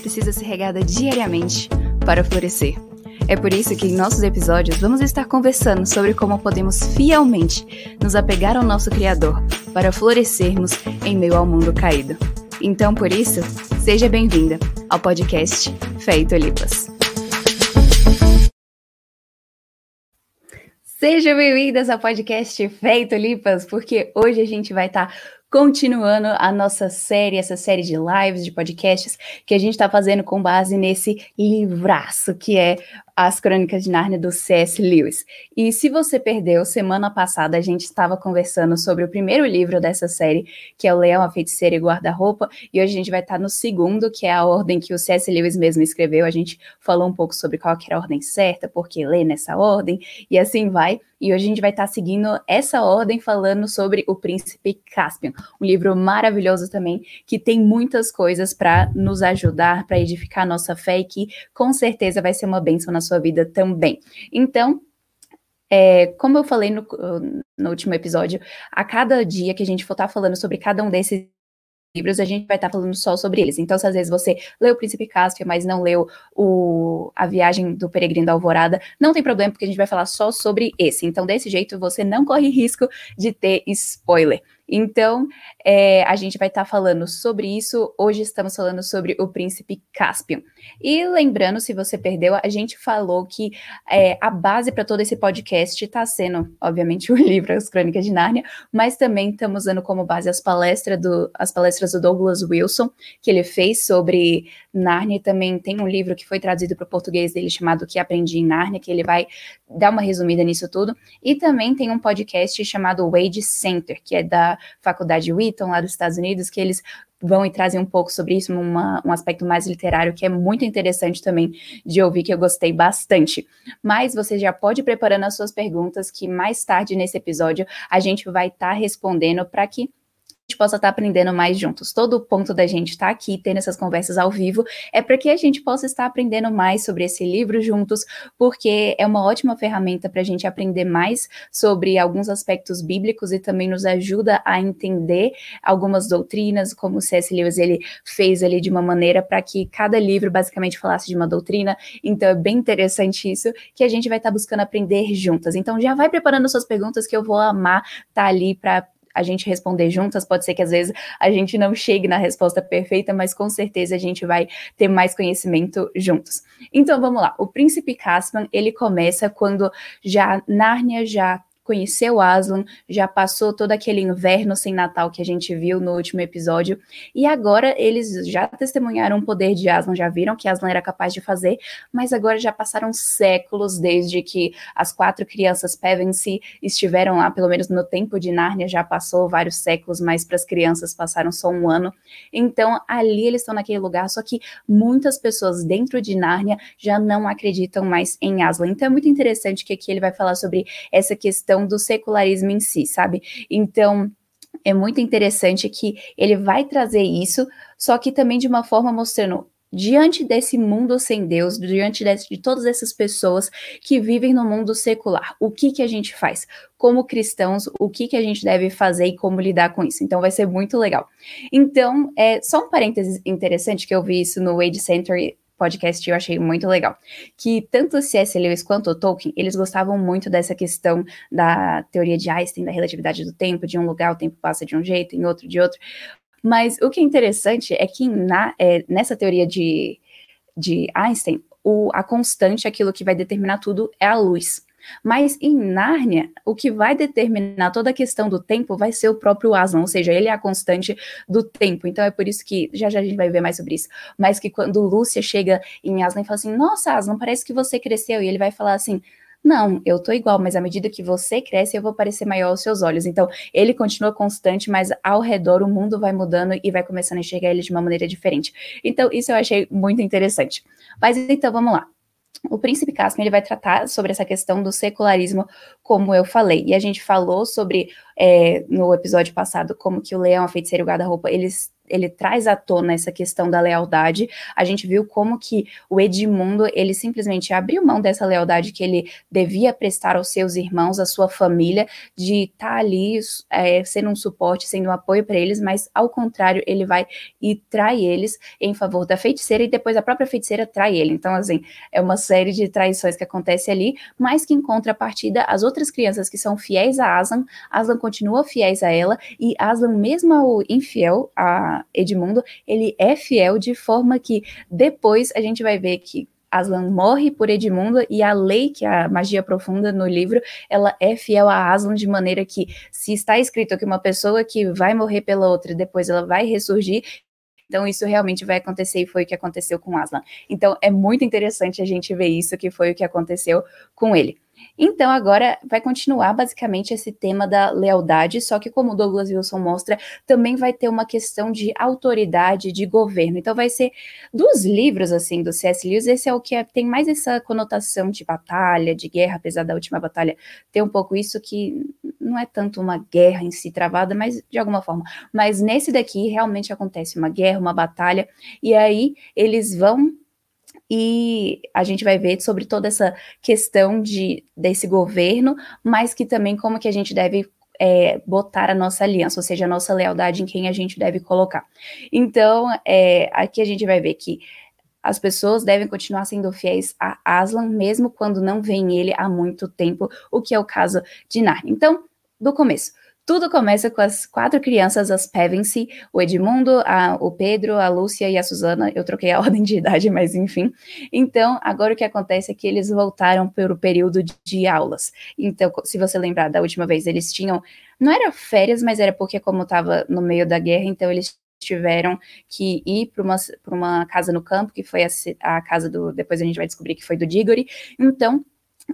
precisa ser regada diariamente para florescer. É por isso que em nossos episódios vamos estar conversando sobre como podemos fielmente nos apegar ao nosso Criador para florescermos em meio ao mundo caído. Então, por isso, seja bem-vinda ao podcast Fé e Tulipas. Sejam bem-vindas ao podcast Fé e Tulipas, porque hoje a gente vai estar continuando a nossa série, essa série de lives, de podcasts que a gente está fazendo com base nesse livraço que é As Crônicas de Nárnia do C.S. Lewis. E se você perdeu, semana passada a gente estava conversando sobre o primeiro livro dessa série, que é O Leão, a Feiticeira e Guarda-Roupa, e hoje a gente vai estar no segundo, que é a ordem que o C.S. Lewis mesmo escreveu. A gente falou um pouco sobre qual era a ordem certa, por que ler nessa ordem, e assim vai. E hoje a gente vai estar seguindo essa ordem falando sobre o Príncipe Caspian, um livro maravilhoso também que tem muitas coisas para nos ajudar, para edificar a nossa fé e que com certeza vai ser uma bênção na sua vida também. Então, é, como eu falei no, no, último episódio, a cada dia que a gente for estar falando sobre cada um desses livros, a gente vai estar falando só sobre eles. Então, se às vezes você leu o Príncipe Cáspio, mas não leu o, a Viagem do Peregrino da Alvorada, não tem problema, porque a gente vai falar só sobre esse. Então, desse jeito, você não corre risco de ter spoiler. Então, é, a gente vai estar tá falando sobre isso. Hoje estamos falando sobre o príncipe Caspian. E lembrando, se você perdeu, a gente falou que é, a base para todo esse podcast está sendo, obviamente, o livro As Crônicas de Nárnia, mas também estamos usando como base as palestras do, as palestras do Douglas Wilson, que ele fez sobre Nárnia. Também tem um livro que foi traduzido para o português dele chamado Que Aprendi em Nárnia, que ele vai dar uma resumida nisso tudo. E também tem um podcast chamado Wade Center, que é da Faculdade Wheaton, lá dos Estados Unidos, que eles vão e trazem um pouco sobre isso, uma, um aspecto mais literário que é muito interessante também de ouvir, que eu gostei bastante. Mas você já pode ir preparando as suas perguntas, que mais tarde nesse episódio a gente vai estar tá respondendo para que gente possa estar aprendendo mais juntos. Todo o ponto da gente estar tá aqui, tendo essas conversas ao vivo, é para que a gente possa estar aprendendo mais sobre esse livro juntos, porque é uma ótima ferramenta para a gente aprender mais sobre alguns aspectos bíblicos e também nos ajuda a entender algumas doutrinas, como o C.S. Lewis ele fez ali de uma maneira para que cada livro basicamente falasse de uma doutrina. Então é bem interessante isso que a gente vai estar buscando aprender juntas. Então já vai preparando suas perguntas que eu vou amar estar tá ali para a gente responder juntas. Pode ser que às vezes a gente não chegue na resposta perfeita, mas com certeza a gente vai ter mais conhecimento juntos. Então vamos lá. O príncipe Caspian, ele começa quando já Nárnia já conheceu Aslan, já passou todo aquele inverno sem Natal que a gente viu no último episódio, e agora eles já testemunharam o poder de Aslan, já viram que Aslan era capaz de fazer, mas agora já passaram séculos desde que as quatro crianças Pevensey estiveram lá, pelo menos no tempo de Nárnia já passou vários séculos, mas para as crianças passaram só um ano. Então ali eles estão naquele lugar, só que muitas pessoas dentro de Nárnia já não acreditam mais em Aslan. Então é muito interessante que aqui ele vai falar sobre essa questão questão do secularismo em si, sabe? Então, é muito interessante que ele vai trazer isso, só que também de uma forma mostrando diante desse mundo sem Deus, diante de, de, todas essas pessoas que vivem no mundo secular, o que que a gente faz? Como cristãos, o que que a gente deve fazer e como lidar com isso? Então vai ser muito legal. Então, é só um parênteses interessante que eu vi isso no Wade Center podcast eu achei muito legal, que tanto C.S. Lewis quanto o Tolkien, eles gostavam muito dessa questão da teoria de Einstein, da relatividade do tempo, de um lugar o tempo passa de um jeito, em outro de outro, mas o que é interessante é que na, é, nessa teoria de, de Einstein, o, a constante, aquilo que vai determinar tudo, é a luz. Mas em Nárnia, o que vai determinar toda a questão do tempo vai ser o próprio Aslan, ou seja, ele é a constante do tempo. Então é por isso que, já já a gente vai ver mais sobre isso, mas que quando Lúcia chega em Aslan e fala assim, nossa Aslan, parece que você cresceu, e ele vai falar assim, não, eu tô igual, mas à medida que você cresce, eu vou parecer maior aos seus olhos. Então, ele continua constante, mas ao redor o mundo vai mudando e vai começando a enxergar ele de uma maneira diferente. Então, isso eu achei muito interessante. Mas então, vamos lá. O príncipe Caspian ele vai tratar sobre essa questão do secularismo, como eu falei. E a gente falou sobre, é, no episódio passado, como que o leão, a feiticeira e o guarda-roupa, eles ele traz à tona essa questão da lealdade. A gente viu como que o Edmundo, ele simplesmente abriu mão dessa lealdade que ele devia prestar aos seus irmãos, à sua família, de estar tá ali é, sendo um suporte, sendo um apoio para eles, mas ao contrário, ele vai e trai eles em favor da feiticeira e depois a própria feiticeira trai ele. Então, assim, é uma série de traições que acontece ali, mas que em contrapartida, as outras crianças que são fiéis a Aslan, Aslan continua fiéis a ela e Aslan, mesmo ao infiel, a Edmundo, ele é fiel de forma que depois a gente vai ver que Aslan morre por Edmundo e a lei, que é a magia profunda no livro, ela é fiel a Aslan de maneira que se está escrito que uma pessoa que vai morrer pela outra e depois ela vai ressurgir, então, isso realmente vai acontecer e foi o que aconteceu com Aslan. Então, é muito interessante a gente ver isso, que foi o que aconteceu com ele. Então, agora vai continuar basicamente esse tema da lealdade, só que, como o Douglas Wilson mostra, também vai ter uma questão de autoridade, de governo. Então, vai ser dos livros, assim, do C.S. Lewis, esse é o que é, tem mais essa conotação de batalha, de guerra, apesar da última batalha ter um pouco isso que não é tanto uma guerra em si travada, mas de alguma forma. Mas nesse daqui realmente acontece uma guerra, uma batalha, e aí eles vão e a gente vai ver sobre toda essa questão de, desse governo, mas que também como que a gente deve é, botar a nossa aliança, ou seja, a nossa lealdade em quem a gente deve colocar. Então, é, aqui a gente vai ver que as pessoas devem continuar sendo fiéis a Aslan, mesmo quando não vem ele há muito tempo, o que é o caso de Narnia. Então, do começo. Tudo começa com as quatro crianças, as Pevensey, o Edmundo, a, o Pedro, a Lúcia e a Susana. Eu troquei a ordem de idade, mas enfim. Então, agora o que acontece é que eles voltaram para o período de, de aulas. Então, se você lembrar da última vez, eles tinham. Não era férias, mas era porque, como estava no meio da guerra, então eles tiveram que ir para uma, uma casa no campo, que foi a, a casa do. Depois a gente vai descobrir que foi do Diggory. Então,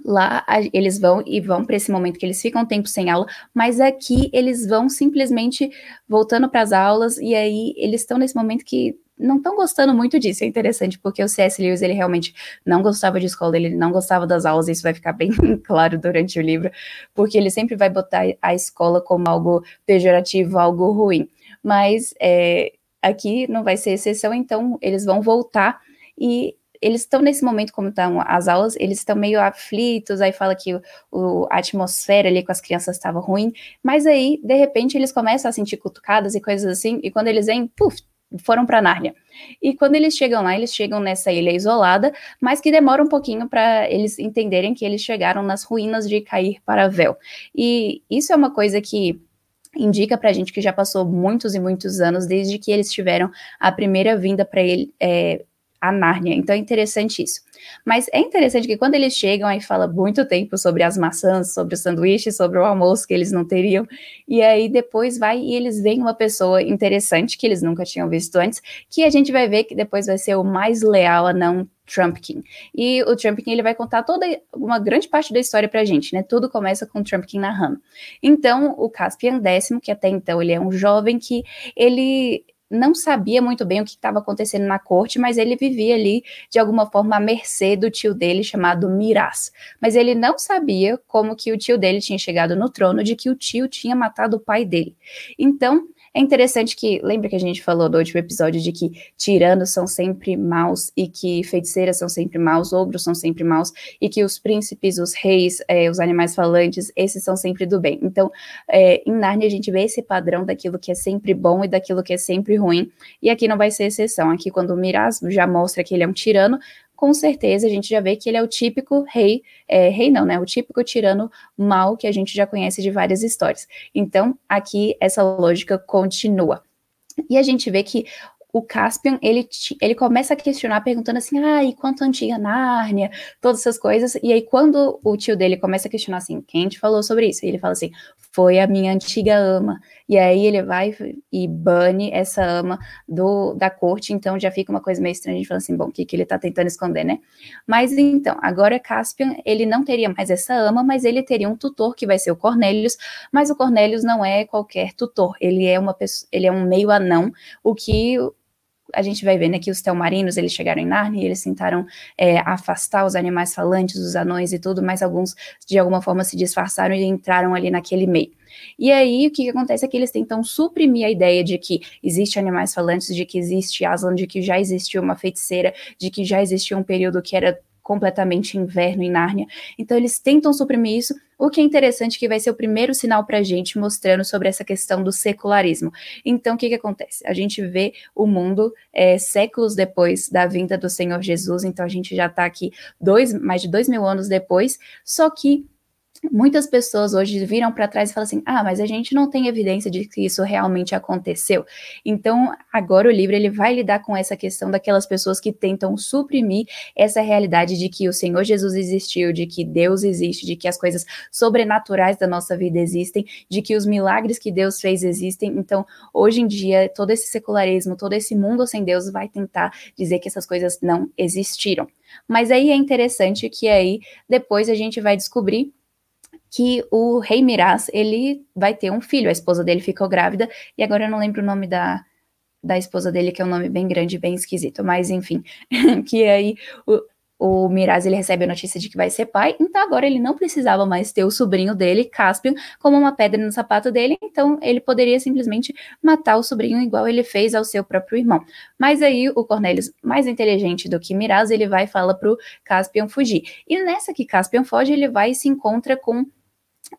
Lá eles vão e vão para esse momento que eles ficam um tempo sem aula, mas aqui eles vão simplesmente voltando para as aulas e aí eles estão nesse momento que não estão gostando muito disso. É interessante porque o C.S. Lewis ele realmente não gostava de escola, ele não gostava das aulas. Isso vai ficar bem claro durante o livro, porque ele sempre vai botar a escola como algo pejorativo, algo ruim. Mas é, aqui não vai ser exceção, então eles vão voltar e eles estão nesse momento, como estão as aulas, eles estão meio aflitos, aí fala que o, a atmosfera ali com as crianças estava ruim, mas aí, de repente, eles começam a sentir cutucadas e coisas assim, e quando eles vêm, puf, foram para Nárnia. E quando eles chegam lá, eles chegam nessa ilha isolada, mas que demora um pouquinho para eles entenderem que eles chegaram nas ruínas de Cair para Vel. E isso é uma coisa que indica para a gente que já passou muitos e muitos anos desde que eles tiveram a primeira vinda para ele, é, a Nárnia. Então é interessante isso. Mas é interessante que quando eles chegam, aí fala muito tempo sobre as maçãs, sobre o sanduíche, sobre o almoço que eles não teriam. E aí depois vai e eles veem uma pessoa interessante que eles nunca tinham visto antes, que a gente vai ver que depois vai ser o mais leal a não Trumpkin. E o Trumpkin ele vai contar toda uma grande parte da história pra gente, né? Tudo começa com o Trumpkin narrando. Então, o Caspian décimo, que até então ele é um jovem que ele não sabia muito bem o que estava acontecendo na corte, mas ele vivia ali de alguma forma à mercê do tio dele chamado Miraz. Mas ele não sabia como que o tio dele tinha chegado no trono, de que o tio tinha matado o pai dele. Então, é interessante que, lembra que a gente falou do último episódio de que tiranos são sempre maus e que feiticeiras são sempre maus, ogros são sempre maus e que os príncipes, os reis, é, os animais falantes, esses são sempre do bem. Então, é, em Narnia a gente vê esse padrão daquilo que é sempre bom e daquilo que é sempre ruim, e aqui não vai ser exceção. Aqui, quando o Miraz já mostra que ele é um tirano, com certeza a gente já vê que ele é o típico rei, é, rei não, né? O típico tirano mal que a gente já conhece de várias histórias. Então, aqui essa lógica continua. E a gente vê que o Caspian, ele, ele começa a questionar, perguntando assim, ah, e quanto antiga Nárnia, todas essas coisas, e aí quando o tio dele começa a questionar assim, quem te falou sobre isso? E ele fala assim, foi a minha antiga ama, e aí ele vai e bane essa ama do, da corte, então já fica uma coisa meio estranha, a gente fala assim, bom, o que, que ele tá tentando esconder, né? Mas então, agora Caspian, ele não teria mais essa ama, mas ele teria um tutor que vai ser o Cornélios, mas o Cornélios não é qualquer tutor, ele é uma pessoa, ele é um meio anão, o que a gente vai ver né, que os telmarinos eles chegaram em Narnia e eles tentaram é, afastar os animais falantes, os anões e tudo, mas alguns de alguma forma se disfarçaram e entraram ali naquele meio. E aí o que, que, acontece é que eles tentam suprimir a ideia de que existe animais falantes, de que existe Aslan, de que já existiu uma feiticeira, de que já existia um período que era completamente inverno em Nárnia. Então eles tentam suprimir isso, o que é interessante que vai ser o primeiro sinal para a gente mostrando sobre essa questão do secularismo. Então o que, que acontece? A gente vê o mundo é, séculos depois da vinda do Senhor Jesus, então a gente já está aqui dois, mais de dois mil anos depois, só que muitas pessoas hoje viram para trás e falam assim: "Ah, mas a gente não tem evidência de que isso realmente aconteceu". Então, agora o livro ele vai lidar com essa questão daquelas pessoas que tentam suprimir essa realidade de que o Senhor Jesus existiu, de que Deus existe, de que as coisas sobrenaturais da nossa vida existem, de que os milagres que Deus fez existem. Então, hoje em dia, todo esse secularismo, todo esse mundo sem Deus vai tentar dizer que essas coisas não existiram. Mas aí é interessante que aí depois a gente vai descobrir que o rei Miraz, ele vai ter um filho, a esposa dele ficou grávida, e agora eu não lembro o nome da, da esposa dele, que é um nome bem grande, bem esquisito, mas enfim, que aí o, o Miraz ele recebe a notícia de que vai ser pai, então agora ele não precisava mais ter o sobrinho dele, Caspian, como uma pedra no sapato dele, então ele poderia simplesmente matar o sobrinho igual ele fez ao seu próprio irmão. Mas aí o Cornelius, mais inteligente do que Miraz, ele vai e fala pro Caspian fugir. E nessa que Caspian foge, ele vai e se encontra com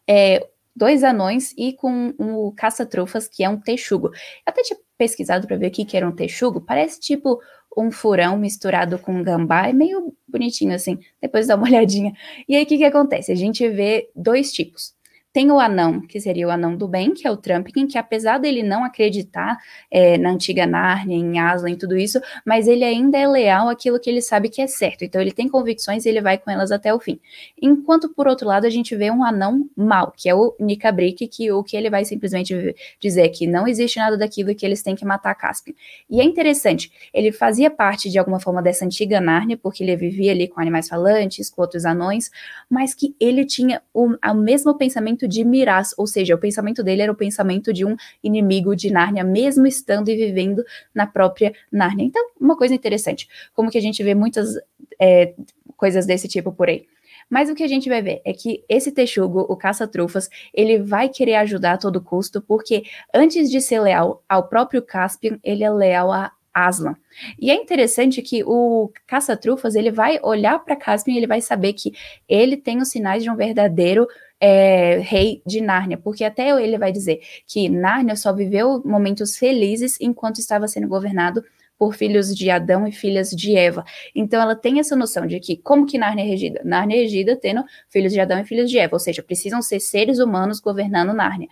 é, dois anões e com um caça-trufas, que é um texugo. Eu até tinha pesquisado para ver o que, que era um texugo, parece tipo um furão misturado com gambá, é meio bonitinho assim, depois dá uma olhadinha. E aí o que, que acontece? A gente vê dois tipos. Tem o anão, que seria o anão do bem, que é o Trumpkin, que apesar dele não acreditar é, na antiga Nárnia, em Aslan e tudo isso, mas ele ainda é leal àquilo que ele sabe que é certo. Então ele tem convicções e ele vai com elas até o fim. Enquanto, por outro lado, a gente vê um anão mau, que é o Nikabrick, que o que ele vai simplesmente dizer é que não existe nada daquilo que eles têm que matar Caspian. E é interessante, ele fazia parte de alguma forma dessa antiga Nárnia, porque ele vivia ali com animais falantes, com outros anões, mas que ele tinha o, o mesmo pensamento pensamento de Miraz, ou seja, o pensamento dele era o pensamento de um inimigo de Nárnia, mesmo estando e vivendo na própria Nárnia. Então, uma coisa interessante, como que a gente vê muitas é, coisas desse tipo por aí. Mas o que a gente vai ver é que esse texugo, o caça-trufas, ele vai querer ajudar a todo custo, porque antes de ser leal ao próprio Caspian, ele é leal a Aslan. E é interessante que o caça-trufas, ele vai olhar para Caspian e ele vai saber que ele tem os sinais de um verdadeiro é, rei de Nárnia, porque até ele vai dizer que Nárnia só viveu momentos felizes enquanto estava sendo governado por filhos de Adão e filhas de Eva. Então ela tem essa noção de que como que Nárnia é regida? Nárnia é regida tendo filhos de Adão e filhos de Eva, ou seja, precisam ser seres humanos governando Nárnia.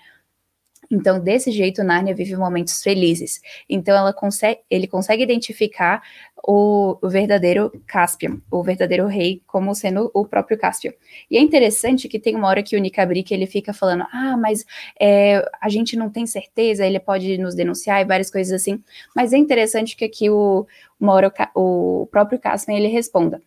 Então, desse jeito, Nárnia vive momentos felizes. Então, ela consegue, ele consegue identificar o, o, verdadeiro Caspian, o verdadeiro rei, como sendo o próprio Caspian. E é interessante que tem uma hora que o Nicabric, ele fica falando, ah, mas é, a gente não tem certeza, ele pode nos denunciar e várias coisas assim. Mas é interessante que aqui o, uma hora o, o próprio Caspian, ele responda.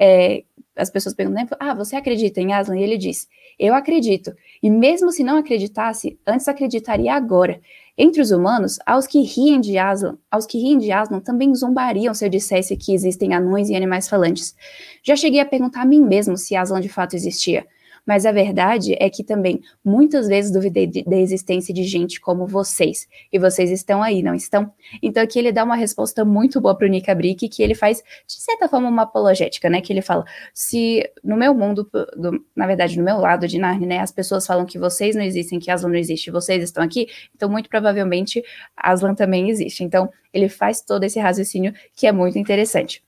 É, as pessoas perguntam, ah, você acredita em Aslan? E ele diz, eu acredito. E mesmo se não acreditasse, antes acreditaria agora. Entre os humanos, aos que riem de Aslan, aos que riem de Aslan também zombariam se eu dissesse que existem anões e animais falantes. Já cheguei a perguntar a mim mesmo se Aslan de fato existia. Mas a verdade é que também muitas vezes duvidei da existência de gente como vocês. E vocês estão aí, não estão? Então aqui ele dá uma resposta muito boa para o Brick, que ele faz, de certa forma, uma apologética, né? Que ele fala: se no meu mundo, do, na verdade, no meu lado de Narnia, né, as pessoas falam que vocês não existem, que Aslan não existe, vocês estão aqui, então muito provavelmente Aslan também existe. Então ele faz todo esse raciocínio que é muito interessante.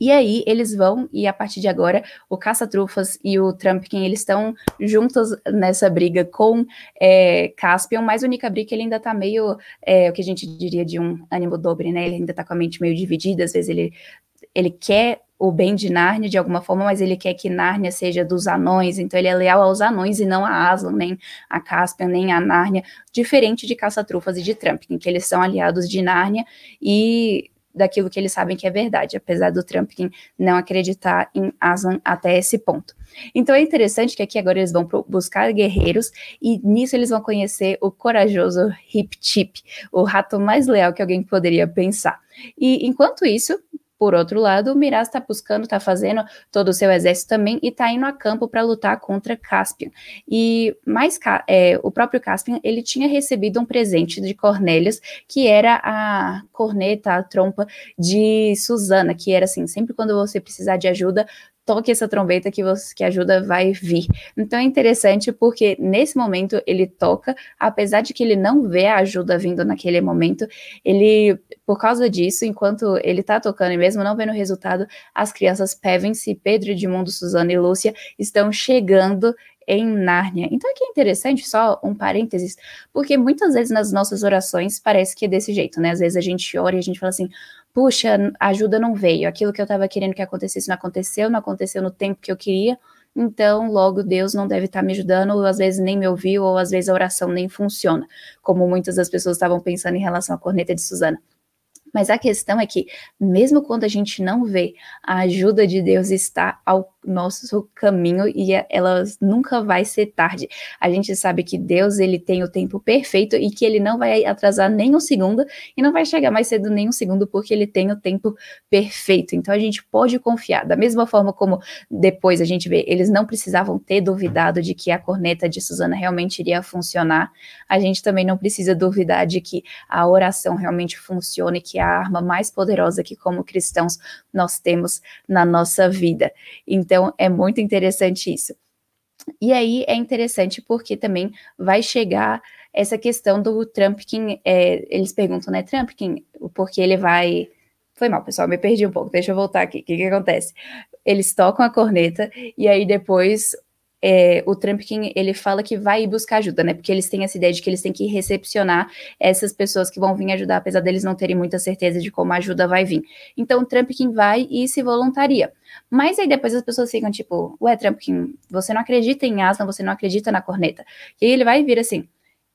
E aí eles vão, e a partir de agora, o Caça-Trufas e o Trumpkin, eles estão juntos nessa briga com é, Caspian, mas o Nicabrick, ele ainda tá meio, é, o que a gente diria de um ânimo dobre, né? Ele ainda tá com a mente meio dividida, às vezes ele, ele quer o bem de Nárnia de alguma forma, mas ele quer que Nárnia seja dos anões, então ele é leal aos anões e não a Aslan, nem a Caspian, nem a Nárnia, diferente de Caça-Trufas e de Trumpkin, que eles são aliados de Nárnia e daquilo que eles sabem que é verdade, apesar do Trumpkin não acreditar em Aslan até esse ponto. Então é interessante que aqui agora eles vão buscar guerreiros e nisso eles vão conhecer o corajoso Hip Chip, o rato mais leal que alguém poderia pensar. E enquanto isso, por outro lado, o Miraz está buscando, está fazendo todo o seu exército também e está indo a campo para lutar contra Caspian. E mais é, o próprio Caspian ele tinha recebido um presente de Cornélios, que era a corneta, a trompa de Susana, que era assim, sempre quando você precisar de ajuda, toque essa trombeta que, você, que ajuda vai vir. Então é interessante porque nesse momento ele toca, apesar de que ele não vê a ajuda vindo naquele momento, ele, por causa disso, enquanto ele tá tocando e mesmo não vendo o resultado, as crianças Pevensey, Pedro, Edmundo, Suzana e Lúcia estão chegando em Nárnia. Então aqui é interessante, só um parênteses, porque muitas vezes nas nossas orações parece que é desse jeito, né? Às vezes a gente ora e a gente fala assim, puxa, a ajuda não veio, aquilo que eu estava querendo que acontecesse não aconteceu, não aconteceu no tempo que eu queria, então logo Deus não deve estar tá me ajudando, ou às vezes nem me ouviu, ou às vezes a oração nem funciona, como muitas das pessoas estavam pensando em relação à corneta de Suzana. Mas a questão é que, mesmo quando a gente não vê, a ajuda de Deus está ao nosso caminho e é, ela nunca vai ser tarde. A gente sabe que Deus ele tem o tempo perfeito e que ele não vai atrasar nem um segundo e não vai chegar mais cedo nem um segundo porque ele tem o tempo perfeito. Então a gente pode confiar. Da mesma forma como depois a gente vê, eles não precisavam ter duvidado de que a corneta de Susana realmente iria funcionar. A gente também não precisa duvidar de que a oração realmente funcione, que a arma mais poderosa que como cristãos nós temos na nossa vida. Então é muito interessante isso. E aí é interessante porque também vai chegar essa questão do Trumpkin. É, eles perguntam, né, Trumpkin, porque ele vai. Foi mal, pessoal, me perdi um pouco. Deixa eu voltar aqui. O que, que acontece? Eles tocam a corneta e aí depois é, o Trumpkin ele fala que vai buscar ajuda, né? Porque eles têm essa ideia de que eles têm que recepcionar essas pessoas que vão vir ajudar, apesar deles não terem muita certeza de como a ajuda vai vir. Então o Trumpkin vai e se voluntaria. Mas aí depois as pessoas ficam tipo, ué, Trumpkin, você não acredita em Aslan, você não acredita na corneta. E aí ele vai vir assim,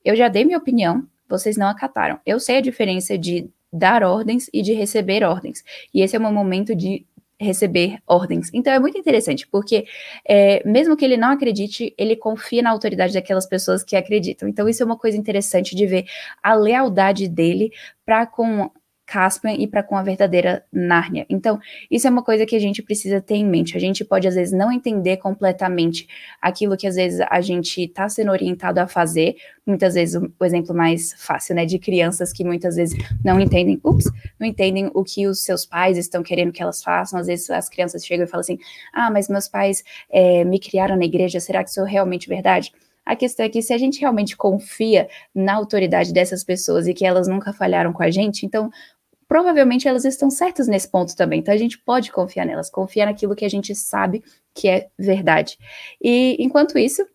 eu já dei minha opinião, vocês não acataram. Eu sei a diferença de dar ordens e de receber ordens. E esse é o meu momento de receber ordens. Então é muito interessante, porque é, mesmo que ele não acredite, ele confia na autoridade daquelas pessoas que acreditam. Então isso é uma coisa interessante de ver a lealdade dele para com Caspian e para com a verdadeira Nárnia. Então, isso é uma coisa que a gente precisa ter em mente. A gente pode, às vezes, não entender completamente aquilo que, às vezes, a gente está sendo orientado a fazer. Muitas vezes, o, exemplo mais fácil, né, de crianças que muitas vezes não entendem, ups, não entendem o que os seus pais estão querendo que elas façam. Às vezes, as crianças chegam e falam assim: ah, mas meus pais é, me criaram na igreja, será que isso é realmente verdade? A questão é que se a gente realmente confia na autoridade dessas pessoas e que elas nunca falharam com a gente, então provavelmente elas estão certas nesse ponto também. Então a gente pode confiar nelas, confiar naquilo que a gente sabe que é verdade. E enquanto isso,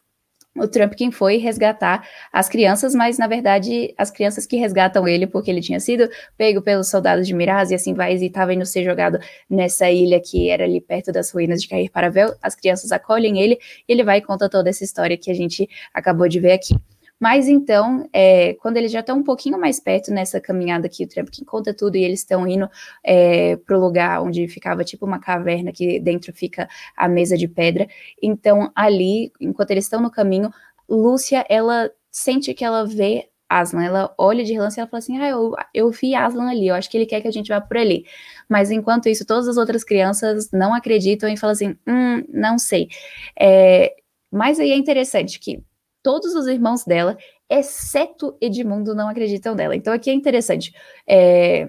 o Trump quem foi resgatar as crianças, mas na verdade as crianças que resgatam ele porque ele tinha sido pego pelos soldados de Miraz e assim vai e estava indo ser jogado nessa ilha que era ali perto das ruínas de Cair Paravel. As crianças acolhem ele e ele vai e conta toda essa história que a gente acabou de ver aqui. Mas então, é, quando eles já estão um pouquinho mais perto nessa caminhada que o Trumpkin conta tudo e eles estão indo é, para o lugar onde ficava tipo uma caverna que dentro fica a mesa de pedra. Então, ali, enquanto eles estão no caminho, Lúcia, ela sente que ela vê Aslan. Ela olha de relance e ela fala assim: Ah, eu, eu vi Aslan ali, eu acho que ele quer que a gente vá por ali. Mas enquanto isso, todas as outras crianças não acreditam e falam assim: Hum, não sei. É, mas aí é interessante que todos os irmãos dela, exceto Edmundo, não acreditam nela. Então aqui é interessante. É,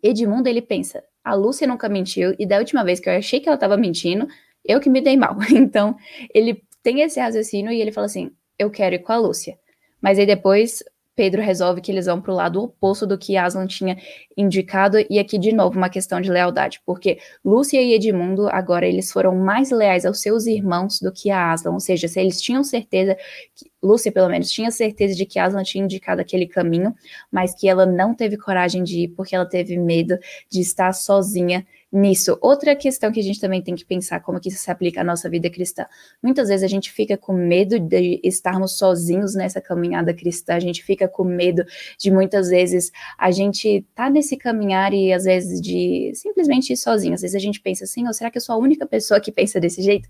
Edmundo, ele pensa, a Lúcia nunca mentiu, e da última vez que eu achei que ela estava mentindo, eu que me dei mal. Então, ele tem esse raciocínio e ele fala assim, eu quero ir com a Lúcia. Mas aí depois Pedro resolve que eles vão para o lado oposto do que Aslan tinha indicado, e aqui de novo uma questão de lealdade, porque Lúcia e Edmundo agora eles foram mais leais aos seus irmãos do que a Aslan, ou seja, se eles tinham certeza que Lúcia, pelo menos, tinha certeza de que Aslan tinha indicado aquele caminho, mas que ela não teve coragem de ir porque ela teve medo de estar sozinha nisso. Outra questão que a gente também tem que pensar como que isso se aplica à nossa vida cristã. Muitas vezes a gente fica com medo de estarmos sozinhos nessa caminhada cristã, a gente fica com medo de muitas vezes a gente tá nesse caminhar e às vezes de simplesmente ir sozinho. Às vezes a gente pensa assim, ou será que eu sou a única pessoa que pensa desse jeito?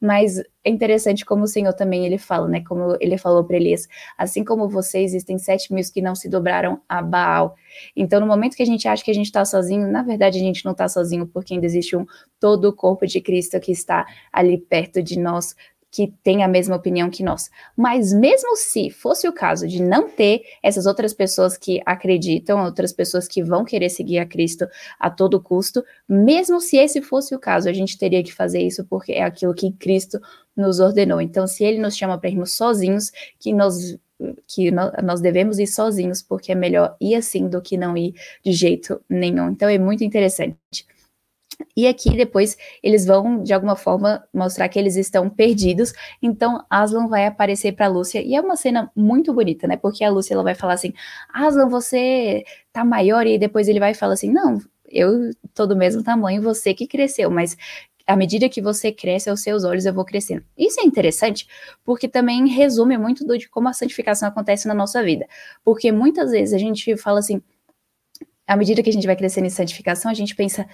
Mas é interessante como o Senhor também ele fala, né? Como ele falou para Elias, assim como você, existem sete mil que não se dobraram a Baal. Então, no momento que a gente acha que a gente está sozinho, na verdade a gente não está sozinho, porque ainda existe um todo o corpo de Cristo que está ali perto de nós, que tem a mesma opinião que nós. Mas mesmo se fosse o caso de não ter essas outras pessoas que acreditam, outras pessoas que vão querer seguir a Cristo a todo custo, mesmo se esse fosse o caso, a gente teria que fazer isso porque é aquilo que Cristo nos ordenou. Então, se ele nos chama para irmos sozinhos, que nós que nós devemos ir sozinhos, porque é melhor ir assim do que não ir de jeito nenhum. Então é muito interessante. E aqui depois eles vão de alguma forma mostrar que eles estão perdidos. Então Aslan vai aparecer para Lúcia e é uma cena muito bonita, né? Porque a Lúcia ela vai falar assim: "Aslan, você tá maior" e depois ele vai falar assim: "Não, eu tô do mesmo tamanho, você que cresceu, mas à medida que você cresce, aos seus olhos eu vou crescendo. Isso é interessante porque também resume muito do, de como a santificação acontece na nossa vida. Porque muitas vezes a gente fala assim, à medida que a gente vai crescendo em santificação, a gente pensa,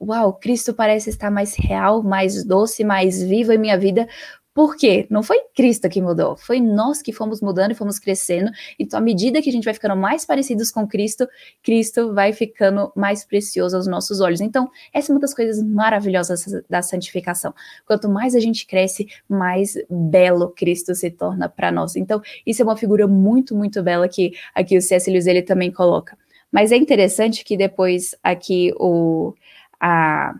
uau, Cristo parece estar mais real, mais doce, mais vivo em minha vida. Por quê? Não foi Cristo que mudou, foi nós que fomos mudando e fomos crescendo. Então, à medida que a gente vai ficando mais parecidos com Cristo, Cristo vai ficando mais precioso aos nossos olhos. Então, essa é uma das coisas maravilhosas da santificação. Quanto mais a gente cresce, mais belo Cristo se torna para nós. Então, isso é uma figura muito, muito bela que aqui o C.S. Lewis ele também coloca. Mas é interessante que depois aqui o a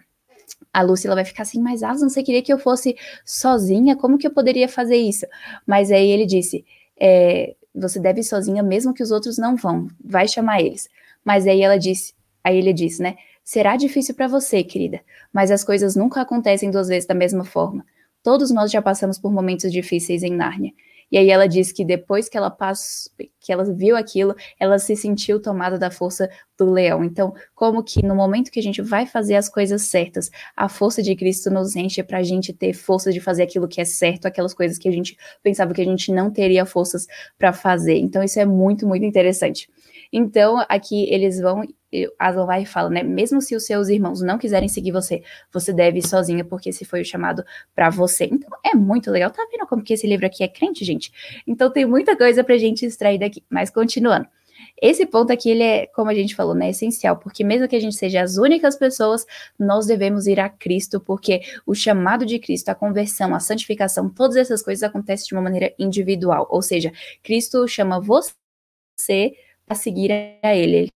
a Lúcia vai ficar assim, mas Aslan, você queria que eu fosse sozinha? Como que eu poderia fazer isso? Mas aí ele disse, é, você deve ir sozinha mesmo que os outros não vão, vai chamar eles. Mas aí ela disse, aí ele disse, né? Será difícil para você, querida, mas as coisas nunca acontecem duas vezes da mesma forma. Todos nós já passamos por momentos difíceis em Nárnia. E aí ela diz que depois que ela passou, que ela viu aquilo, ela se sentiu tomada da força do leão. Então, como que no momento que a gente vai fazer as coisas certas, a força de Cristo nos enche para a gente ter força de fazer aquilo que é certo, aquelas coisas que a gente pensava que a gente não teria forças para fazer. Então, isso é muito, muito interessante. Então, aqui eles vão Aslan vai e fala, né? Mesmo se os seus irmãos não quiserem seguir você, você deve ir sozinha, porque esse foi o chamado para você. Então é muito legal. Tá vendo como que esse livro aqui é crente, gente? Então tem muita coisa pra gente extrair daqui. Mas continuando. Esse ponto aqui, ele é, como a gente falou, né, essencial, porque mesmo que a gente seja as únicas pessoas, nós devemos ir a Cristo, porque o chamado de Cristo, a conversão, a santificação, todas essas coisas acontecem de uma maneira individual, ou seja, Cristo chama você a seguir a Ele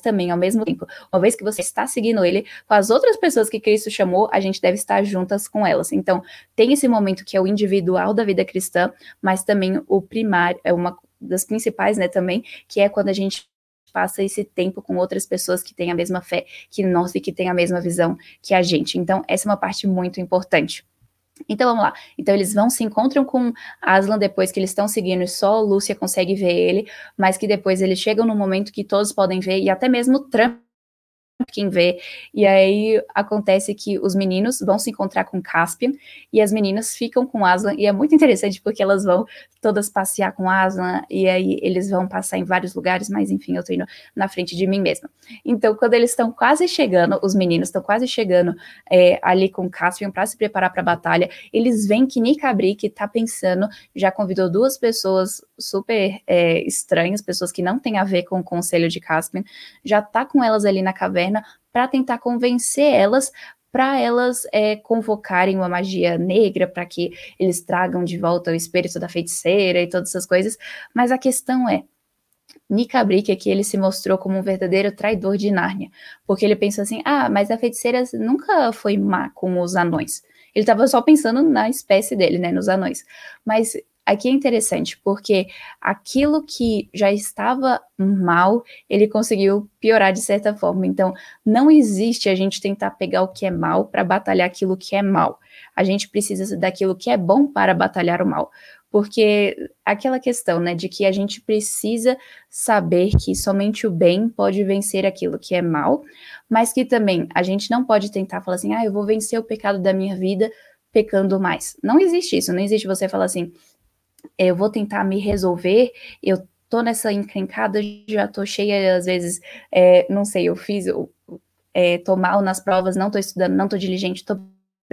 também ao mesmo tempo. Uma vez que você está seguindo ele, com as outras pessoas que Cristo chamou, a gente deve estar juntas com elas. Então, tem esse momento que é o individual da vida cristã, mas também o primário, é uma das principais, né, também, que é quando a gente passa esse tempo com outras pessoas que têm a mesma fé que nós e que têm a mesma visão que a gente. Então, essa é uma parte muito importante. Então vamos lá. Então eles vão se encontram com Aslan depois que eles estão seguindo e só Lúcia consegue ver ele, mas que depois eles chegam no momento que todos podem ver e até mesmo Trump quem vê. E aí acontece que os meninos vão se encontrar com Caspian e as meninas ficam com Aslan. E é muito interessante porque elas vão todas passear com Aslan e aí eles vão passar em vários lugares, mas enfim, eu tô indo na frente de mim mesma. Então, quando eles estão quase chegando, os meninos estão quase chegando é, ali com Caspian para se preparar para a batalha, eles veem que Nikabri, que tá pensando, já convidou duas pessoas super é, estranhas, pessoas que não têm a ver com o conselho de Caspian, já tá com elas ali na caverna para tentar convencer elas para elas é, convocarem uma magia negra, para que eles tragam de volta o espírito da feiticeira e todas essas coisas. Mas a questão é, Nicabrick aqui ele se mostrou como um verdadeiro traidor de Nárnia, porque ele pensou assim: ah, mas a feiticeira nunca foi má com os anões. Ele estava só pensando na espécie dele, né, nos anões. Mas aqui é interessante, porque aquilo que já estava mal, ele conseguiu piorar de certa forma. Então, não existe a gente tentar pegar o que é mal para batalhar aquilo que é mal. A gente precisa daquilo que é bom para batalhar o mal. porque aquela questão, né, de que a gente precisa saber que somente o bem pode vencer aquilo que é mal, mas que também a gente não pode tentar falar assim, ah, eu vou vencer o pecado da minha vida pecando mais. Não existe isso, não existe você falar assim, eu vou tentar me resolver, eu tô nessa encrencada, já tô cheia, às vezes, é, não sei, eu fiz, eu, é, tô mal nas provas, não tô estudando, não tô diligente, tô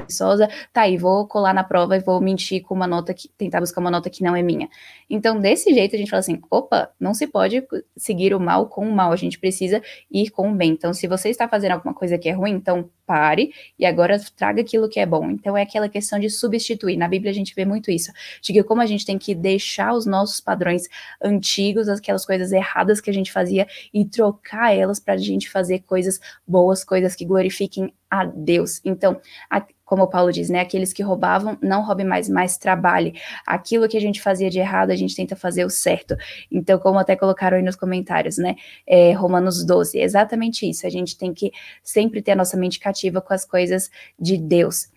preguiçosa, tá aí, vou colar na prova e vou mentir com uma nota que tentar buscar uma nota que não é minha. Então, desse jeito a gente fala assim, opa, não se pode seguir o mal com o mal, a gente precisa ir com o bem. Então, se você está fazendo alguma coisa que é ruim, então pare e agora traga aquilo que é bom. Então, é aquela questão de substituir. Na Bíblia a gente vê muito isso, de que como a gente tem que deixar os nossos padrões antigos, aquelas coisas erradas que a gente fazia e trocar elas para a gente fazer coisas boas, coisas que glorifiquem a Deus. Então, a, como o Paulo diz, né? Aqueles que roubavam, não roubem mais, mais trabalhe. Aquilo que a gente fazia de errado, a gente tenta fazer o certo. Então, como até colocaram aí nos comentários, né? É, Romanos 12, é exatamente isso. A gente tem que sempre ter a nossa mente cativa com as coisas de Deus.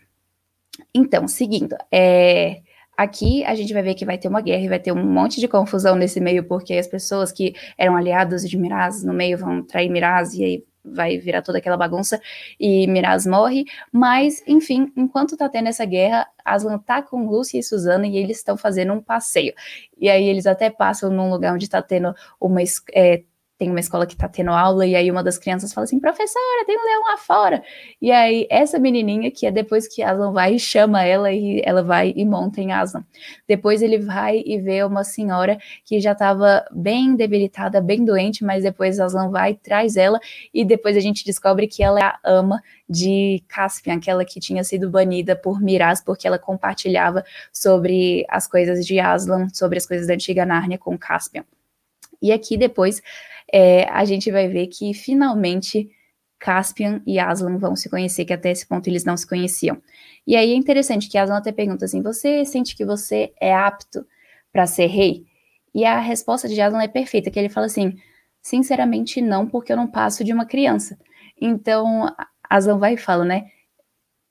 Então, seguindo, é, Aqui a gente vai ver que vai ter uma guerra e vai ter um monte de confusão nesse meio, porque as pessoas que eram aliados de Miraz no meio vão trair Miraz e aí vai virar toda aquela bagunça e Miraz morre, mas enfim, enquanto tá tendo essa guerra, Aslan tá com Lucy e Susana e eles estão fazendo um passeio. E aí eles até passam num lugar onde tá tendo uma é, tem uma escola que tá tendo aula, e aí uma das crianças fala assim, professora, tem um leão lá fora. E aí, essa menininha, que é depois que Aslan vai e chama ela, e ela vai e monta em Aslan. Depois ele vai e vê uma senhora que já estava bem debilitada, bem doente, mas depois Aslan vai traz ela, e depois a gente descobre que ela é a ama de Caspian, aquela que tinha sido banida por Miraz, porque ela compartilhava sobre as coisas de Aslan, sobre as coisas da antiga Nárnia com Caspian. E aqui depois é, a gente vai ver que finalmente Caspian e Aslan vão se conhecer, que até esse ponto eles não se conheciam. E aí é interessante que Aslan até pergunta assim: você sente que você é apto para ser rei? E a resposta de Aslan é perfeita, que ele fala assim: sinceramente não, porque eu não passo de uma criança. Então Aslan vai e fala, né?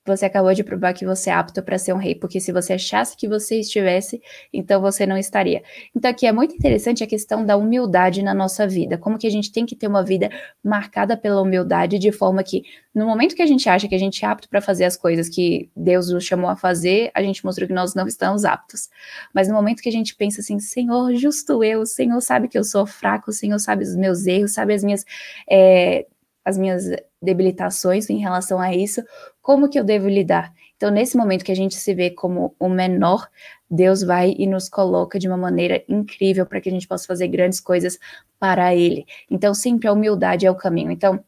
Você acabou de provar que você é apto para ser um rei, porque se você achasse que você estivesse, então você não estaria. Então aqui é muito interessante a questão da humildade na nossa vida, como que a gente tem que ter uma vida marcada pela humildade, de forma que no momento que a gente acha que a gente é apto para fazer as coisas que Deus nos chamou a fazer, a gente mostrou que nós não estamos aptos. Mas no momento que a gente pensa assim, Senhor, justo eu, Senhor sabe que eu sou fraco, Senhor sabe os meus erros, sabe as minhas é, as minhas debilitações em relação a isso, como que eu devo lidar? Então, nesse momento que a gente se vê como o menor, Deus vai e nos coloca de uma maneira incrível para que a gente possa fazer grandes coisas para Ele. Então, sempre a humildade é o caminho. Então,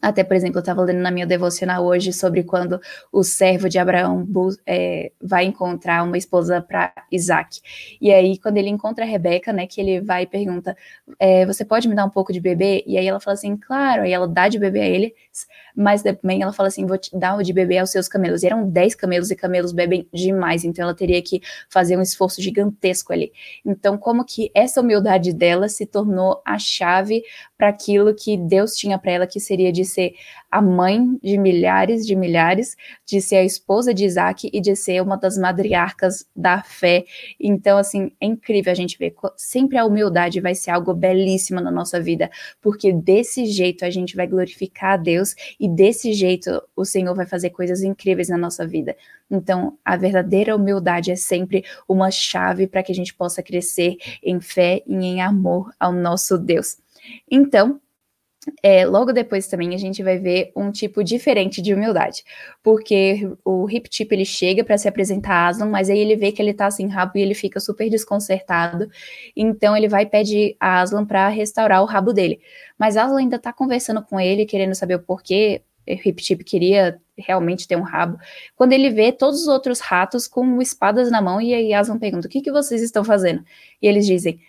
até, por exemplo, eu estava lendo na minha devocional hoje sobre quando o servo de Abraão é, vai encontrar uma esposa para Isaac. E aí, quando ele encontra a Rebeca, né, que ele vai e pergunta: é, Você pode me dar um pouco de bebê? E aí ela fala assim: Claro. Aí ela dá de bebê a ele, mas também ela fala assim: Vou te dar de bebê aos seus camelos. E eram 10 camelos e camelos bebem demais, então ela teria que fazer um esforço gigantesco ali. Então, como que essa humildade dela se tornou a chave para aquilo que Deus tinha para ela, que seria de ser a mãe de milhares de milhares, de ser a esposa de Isaac e de ser uma das madriarcas da fé. Então, assim, é incrível a gente ver. Sempre a humildade vai ser algo belíssimo na nossa vida, porque desse jeito a gente vai glorificar a Deus e desse jeito o Senhor vai fazer coisas incríveis na nossa vida. Então, a verdadeira humildade é sempre uma chave para que a gente possa crescer em fé e em amor ao nosso Deus. Então, é, logo depois também a gente vai ver um tipo diferente de humildade, porque o Hip ele chega para se apresentar a Aslan, mas aí ele vê que ele tá sem rabo e ele fica super desconcertado, então ele vai pedir a Aslan para restaurar o rabo dele. Mas Aslan ainda tá conversando com ele, querendo saber o porquê Hip queria realmente ter um rabo. Quando ele vê todos os outros ratos com espadas na mão, e aí Aslan pergunta: O que, que vocês estão fazendo? E eles dizem: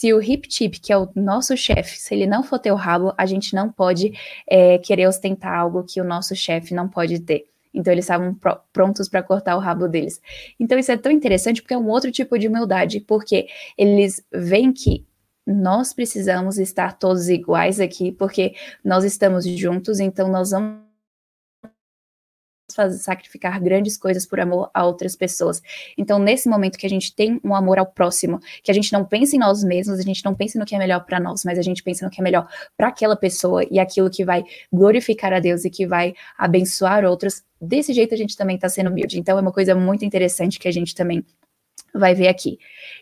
se o Hip Tip, que é o nosso chefe, se ele não for ter o rabo, a gente não pode é, querer ostentar algo que o nosso chefe não pode ter. Então eles estavam pr prontos para cortar o rabo deles. Então isso é tão interessante porque é um outro tipo de humildade, porque eles veem que nós precisamos estar todos iguais aqui, porque nós estamos juntos, então nós vamos fazer, sacrificar grandes coisas por amor a outras pessoas. Então, nesse momento que a gente tem um amor ao próximo, que a gente não pensa em nós mesmos, a gente não pensa no que é melhor para nós, mas a gente pensa no que é melhor para aquela pessoa e aquilo que vai glorificar a Deus e que vai abençoar outros, desse jeito a gente também está sendo humilde. Então, é uma coisa muito interessante que a gente também vai ver aqui.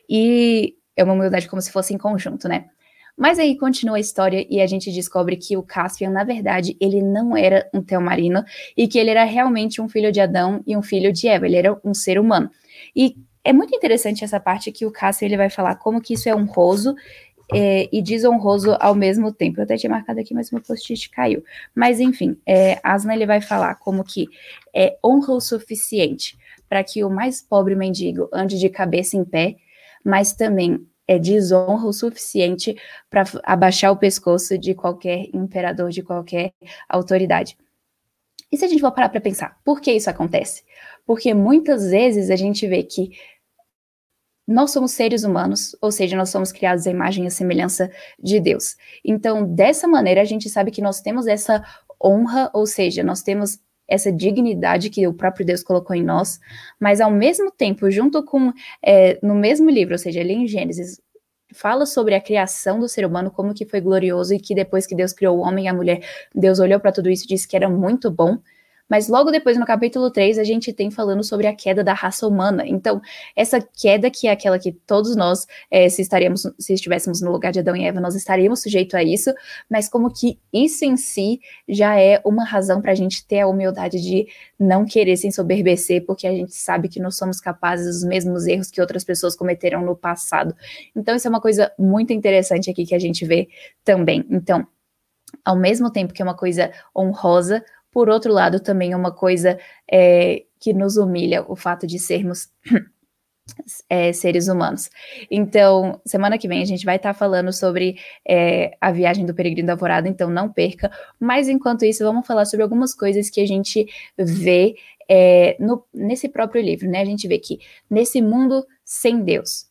E é uma humildade como se fosse em conjunto, né? Mas aí continua a história e a gente descobre que o Caspian, na verdade, ele não era um Telmarino e que ele era realmente um filho de Adão e um filho de Eva, ele era um ser humano. E é muito interessante essa parte que o Caspian ele vai falar como que isso é honroso é, e desonroso ao mesmo tempo. Eu até tinha marcado aqui, mas meu post-it caiu. Mas enfim, é, Asna ele vai falar como que é honra o suficiente para que o mais pobre mendigo ande de cabeça em pé, mas também é desonra o suficiente para abaixar o pescoço de qualquer imperador, de qualquer autoridade. E se a gente for parar para pensar, por que isso acontece? Porque muitas vezes a gente vê que nós somos seres humanos, ou seja, nós somos criados à imagem e semelhança de Deus. Então, dessa maneira, a gente sabe que nós temos essa honra, ou seja, nós temos essa dignidade que o próprio Deus colocou em nós, mas ao mesmo tempo, junto com, é, no mesmo livro, ou seja, ali em Gênesis, fala sobre a criação do ser humano, como que foi glorioso e que depois que Deus criou o homem e a mulher, Deus olhou para tudo isso e disse que era muito bom. Mas logo depois, no capítulo 3, a gente tem falando sobre a queda da raça humana. Então, essa queda que é aquela que todos nós, é, se estaríamos, se estivéssemos no lugar de Adão e Eva, nós estaríamos sujeitos a isso, mas como que isso em si já é uma razão para a gente ter a humildade de não querer se ensoberbecer, porque a gente sabe que nós somos capazes dos mesmos erros que outras pessoas cometeram no passado. Então, isso é uma coisa muito interessante aqui que a gente vê também. Então, ao mesmo tempo que é uma coisa honrosa, por outro lado, também é uma coisa é, que nos humilha o fato de sermos é, seres humanos. Então, semana que vem a gente vai estar tá falando sobre é, a viagem do Peregrino da Alvorada, então não perca. Mas enquanto isso, vamos falar sobre algumas coisas que a gente vê é, no, nesse próprio livro, né? A gente vê que nesse mundo sem Deus,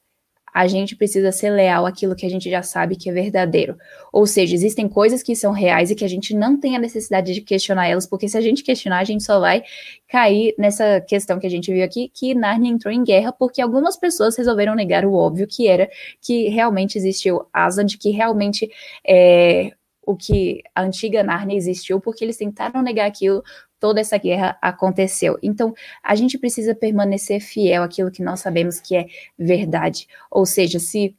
a gente precisa ser leal àquilo que a gente já sabe que é verdadeiro. Ou seja, existem coisas que são reais e que a gente não tem a necessidade de questionar elas, porque se a gente questionar, a gente só vai cair nessa questão que a gente viu aqui, que Narnia entrou em guerra porque algumas pessoas resolveram negar o óbvio, que era que realmente existiu Aslan, que realmente é, o que a antiga Narnia existiu, porque eles tentaram negar aquilo toda essa guerra aconteceu. Então, a gente precisa permanecer fiel àquilo que nós sabemos que é verdade. Ou seja, se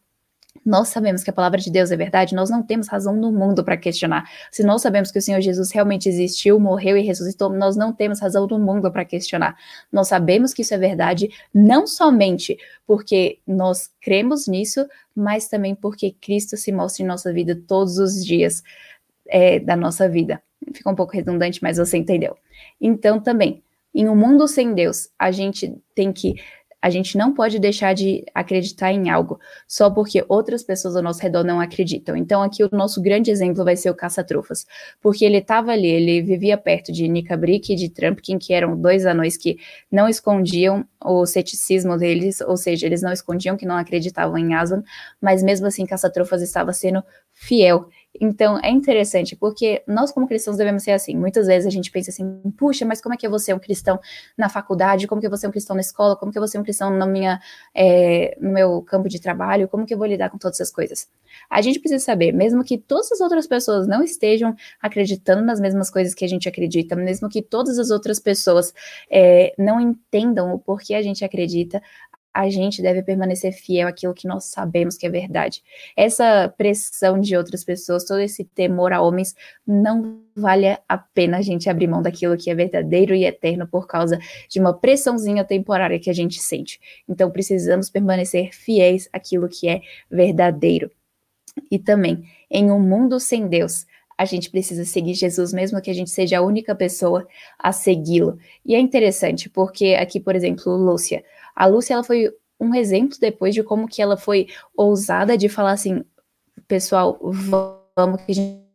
nós sabemos que a palavra de Deus é verdade, nós não temos razão no mundo para questionar. Se nós sabemos que o Senhor Jesus realmente existiu, morreu e ressuscitou, nós não temos razão no mundo para questionar. Nós sabemos que isso é verdade, não somente porque nós cremos nisso, mas também porque Cristo se mostra em nossa vida todos os dias é, da nossa vida. Ficou um pouco redundante, mas você entendeu. Então, também, em um mundo sem Deus, a gente tem que a gente não pode deixar de acreditar em algo só porque outras pessoas ao nosso redor não acreditam. Então, aqui o nosso grande exemplo vai ser o caça-trufas, porque ele estava ali, ele vivia perto de Nika Brick e de Trumpkin, que eram dois anões que não escondiam o ceticismo deles, ou seja, eles não escondiam que não acreditavam em Aslan, mas mesmo assim caça-trufas estava sendo fiel então, é interessante, porque nós, como cristãos, devemos ser assim. Muitas vezes a gente pensa assim, puxa, mas como é que vou ser um cristão na faculdade? Como que vou ser um cristão na escola? Como que vou ser um cristão na minha, é, no meu campo de trabalho? Como que eu vou lidar com todas essas coisas? A gente precisa saber, mesmo que todas as outras pessoas não estejam acreditando nas mesmas coisas que a gente acredita, mesmo que todas as outras pessoas é, não entendam o porquê a gente acredita, a gente deve permanecer fiel àquilo que nós sabemos que é verdade. Essa pressão de outras pessoas, todo esse temor a homens, não vale a pena a gente abrir mão daquilo que é verdadeiro e eterno por causa de uma pressãozinha temporária que a gente sente. Então precisamos permanecer fiéis àquilo que é verdadeiro. E também, em um mundo sem Deus, a gente precisa seguir Jesus, mesmo que a gente seja a única pessoa a segui-lo. E é interessante, porque aqui, por exemplo, Lúcia, a Lúcia, ela foi um exemplo depois de como que ela foi ousada de falar assim, pessoal, vamos que a gente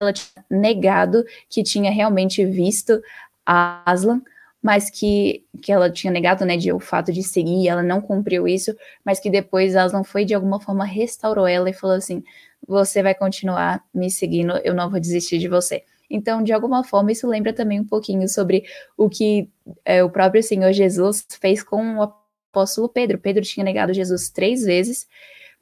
ela tinha negado que tinha realmente visto a Aslan, mas que, que ela tinha negado, né, de o fato de seguir, ela não cumpriu isso, mas que depois Aslan foi de alguma forma restaurou ela e falou assim: você vai continuar me seguindo, eu não vou desistir de você. Então, de alguma forma, isso lembra também um pouquinho sobre o que é, o próprio Senhor Jesus fez com o apóstolo Pedro. Pedro tinha negado Jesus três vezes,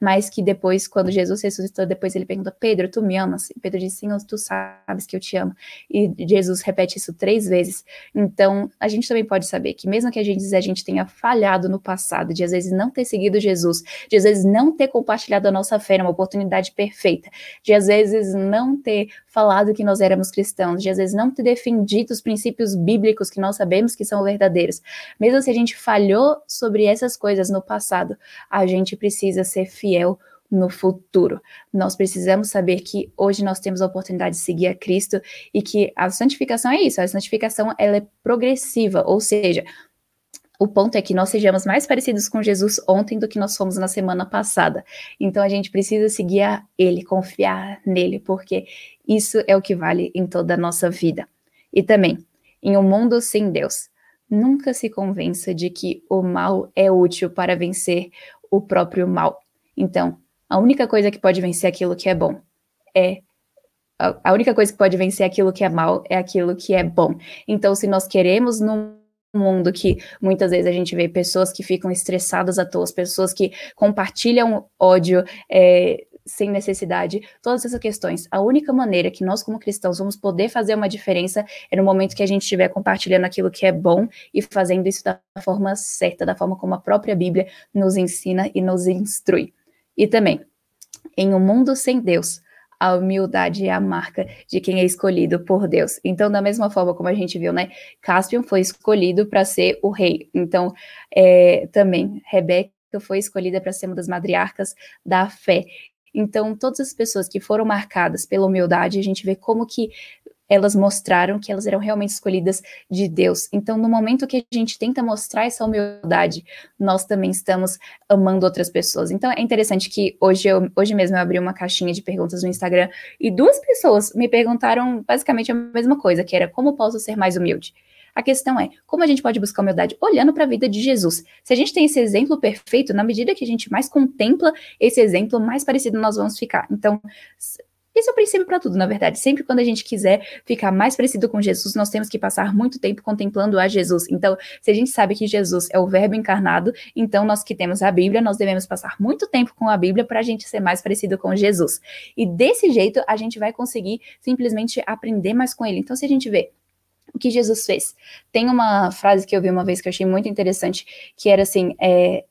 mas que depois, quando Jesus ressuscitou, depois ele pergunta, Pedro, tu me amas? E Pedro diz, sim, tu sabes que eu te amo. E Jesus repete isso três vezes. Então, a gente também pode saber que mesmo que a gente, a gente tenha falhado no passado, de às vezes não ter seguido Jesus, de às vezes não ter compartilhado a nossa fé numa oportunidade perfeita, de às vezes não ter falado que nós éramos cristãos, de às vezes não ter defendido os princípios bíblicos que nós sabemos que são verdadeiros, mesmo se a gente falhou sobre essas coisas no passado, a gente precisa ser fiel fiel no futuro. Nós precisamos saber que hoje nós temos a oportunidade de seguir a Cristo e que a santificação é isso, a santificação ela é progressiva, ou seja, o ponto é que nós sejamos mais parecidos com Jesus ontem do que nós fomos na semana passada. Então a gente precisa seguir a Ele, confiar nele, porque isso é o que vale em toda a nossa vida. E também, em um mundo sem Deus, nunca se convença de que o mal é útil para vencer o próprio mal. Então, a única coisa que pode vencer aquilo que é bom é a única coisa que pode vencer aquilo que é mal é aquilo que é bom. Então, se nós queremos num mundo que muitas vezes a gente vê pessoas que ficam estressadas à toa, pessoas que compartilham ódio é, sem necessidade, todas essas questões. A única maneira que nós, como cristãos, vamos poder fazer uma diferença é no momento que a gente estiver compartilhando aquilo que é bom e fazendo isso da forma certa, da forma como a própria Bíblia nos ensina e nos instrui. E também, em um mundo sem Deus, a humildade é a marca de quem é escolhido por Deus. Então, da mesma forma como a gente viu, né? Caspian foi escolhido para ser o rei. Então, é, também, Rebeca foi escolhida para ser uma das matriarcas da fé. Então, todas as pessoas que foram marcadas pela humildade, a gente vê como que elas mostraram que elas eram realmente escolhidas de Deus. Então, no momento que a gente tenta mostrar essa humildade, nós também estamos amando outras pessoas. Então, é interessante que hoje, eu, hoje mesmo eu abri uma caixinha de perguntas no Instagram e duas pessoas me perguntaram basicamente a mesma coisa, que era como posso ser mais humilde? A questão é, como a gente pode buscar humildade? Olhando para a vida de Jesus. Se a gente tem esse exemplo perfeito, na medida que a gente mais contempla esse exemplo, mais parecido nós vamos ficar. Então, esse é o princípio para tudo, na verdade. Sempre quando a gente quiser ficar mais parecido com Jesus, nós temos que passar muito tempo contemplando a Jesus. Então, se a gente sabe que Jesus é o Verbo encarnado, então nós que temos a Bíblia, nós devemos passar muito tempo com a Bíblia para a gente ser mais parecido com Jesus. E desse jeito, a gente vai conseguir simplesmente aprender mais com ele. Então, se a gente vê o que Jesus fez, tem uma frase que eu vi uma vez que eu achei muito interessante, que era assim: é,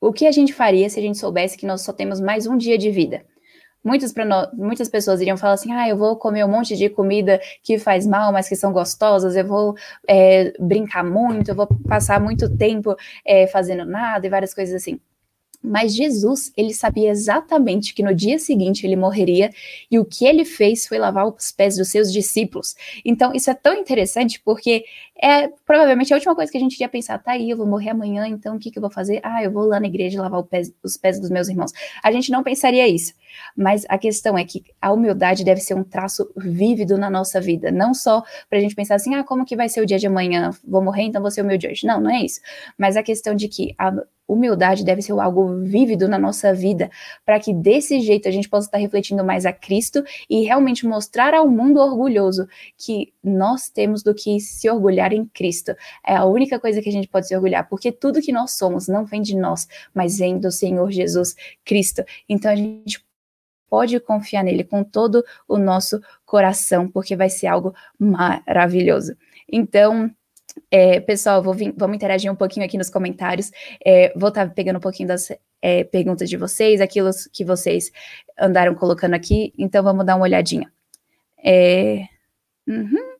o que a gente faria se a gente soubesse que nós só temos mais um dia de vida? Muitas, nós, muitas pessoas iriam falar assim: ah, eu vou comer um monte de comida que faz mal, mas que são gostosas, eu vou é, brincar muito, eu vou passar muito tempo é, fazendo nada e várias coisas assim. Mas Jesus, ele sabia exatamente que no dia seguinte ele morreria e o que ele fez foi lavar os pés dos seus discípulos. Então, isso é tão interessante porque é provavelmente a última coisa que a gente ia pensar, tá aí, eu vou morrer amanhã, então o que, que eu vou fazer? Ah, eu vou lá na igreja lavar pés, os pés dos meus irmãos. A gente não pensaria isso. Mas a questão é que a humildade deve ser um traço vívido na nossa vida, não só para a gente pensar assim, ah, como que vai ser o dia de amanhã? Vou morrer, então vou ser humilde hoje. Não, não é isso. Mas a questão de que a humildade deve ser algo vívido na nossa vida, para que desse jeito a gente possa estar refletindo mais a Cristo e realmente mostrar ao mundo orgulhoso que nós temos do que se orgulhar em Cristo. É a única coisa que a gente pode se orgulhar, porque tudo que nós somos não vem de nós, mas vem do Senhor Jesus Cristo. Então a gente pode confiar nele com todo o nosso coração, porque vai ser algo maravilhoso. Então, é, pessoal, vir, vamos interagir um pouquinho aqui nos comentários. É, vou estar tá pegando um pouquinho das é, perguntas de vocês, aquilo que vocês andaram colocando aqui. Então, vamos dar uma olhadinha. É, uhum.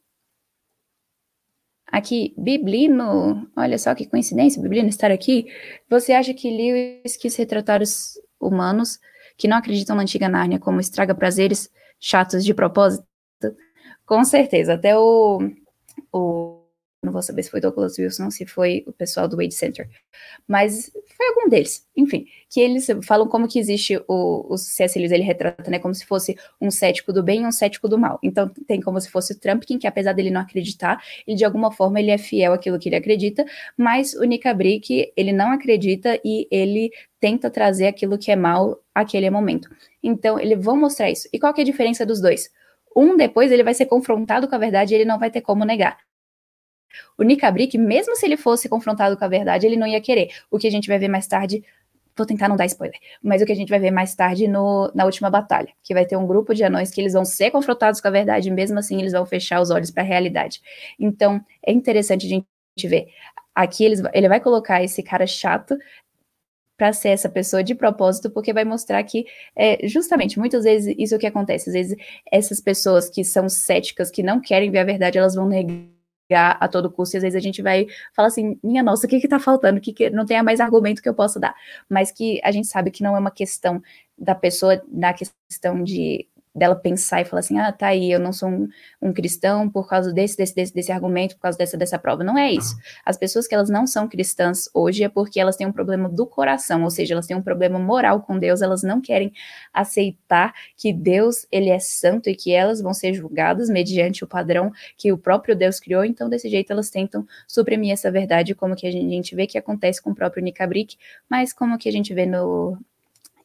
Aqui, Biblino, olha só que coincidência, Biblino estar aqui. Você acha que Lewis quis retratar os humanos que não acreditam na antiga Nárnia como estraga prazeres chatos de propósito? Com certeza, até o, o não vou saber se foi Douglas Wilson, se foi o pessoal do Wade Center, mas foi algum deles, enfim, que eles falam como que existe o, o C.S. Lewis, ele retrata, né, como se fosse um cético do bem e um cético do mal, então tem como se fosse o Trumpkin, que apesar dele não acreditar, ele de alguma forma ele é fiel àquilo que ele acredita, mas o Nick ele não acredita e ele tenta trazer aquilo que é mal àquele momento, então eles vão mostrar isso, e qual que é a diferença dos dois? Um depois ele vai ser confrontado com a verdade e ele não vai ter como negar. O Nicabrick, mesmo se ele fosse confrontado com a verdade, ele não ia querer. O que a gente vai ver mais tarde, vou tentar não dar spoiler, mas o que a gente vai ver mais tarde no, na última batalha, que vai ter um grupo de anões que eles vão ser confrontados com a verdade, e mesmo assim eles vão fechar os olhos para a realidade. Então, é interessante a gente ver. Aqui eles, ele vai colocar esse cara chato para ser essa pessoa de propósito, porque vai mostrar que, é, justamente, muitas vezes isso é o que acontece. Às vezes, essas pessoas que são céticas, que não querem ver a verdade, elas vão negar a todo custo, e às vezes a gente vai falar assim, minha nossa, o que que tá faltando? Que, que não tenha mais argumento que eu possa dar. Mas que a gente sabe que não é uma questão da pessoa, na questão de dela pensar e falar assim, ah, tá aí, eu não sou um, um, cristão por causa desse, desse, desse, desse argumento, por causa dessa, dessa prova. Não é isso. As pessoas que elas não são cristãs hoje é porque elas têm um problema do coração, ou seja, elas têm um problema moral com Deus, elas não querem aceitar que Deus, ele é santo e que elas vão ser julgadas mediante o padrão que o próprio Deus criou, então desse jeito elas tentam suprimir essa verdade, como que a gente vê que acontece com o próprio Nicabrick, mas como que a gente vê no,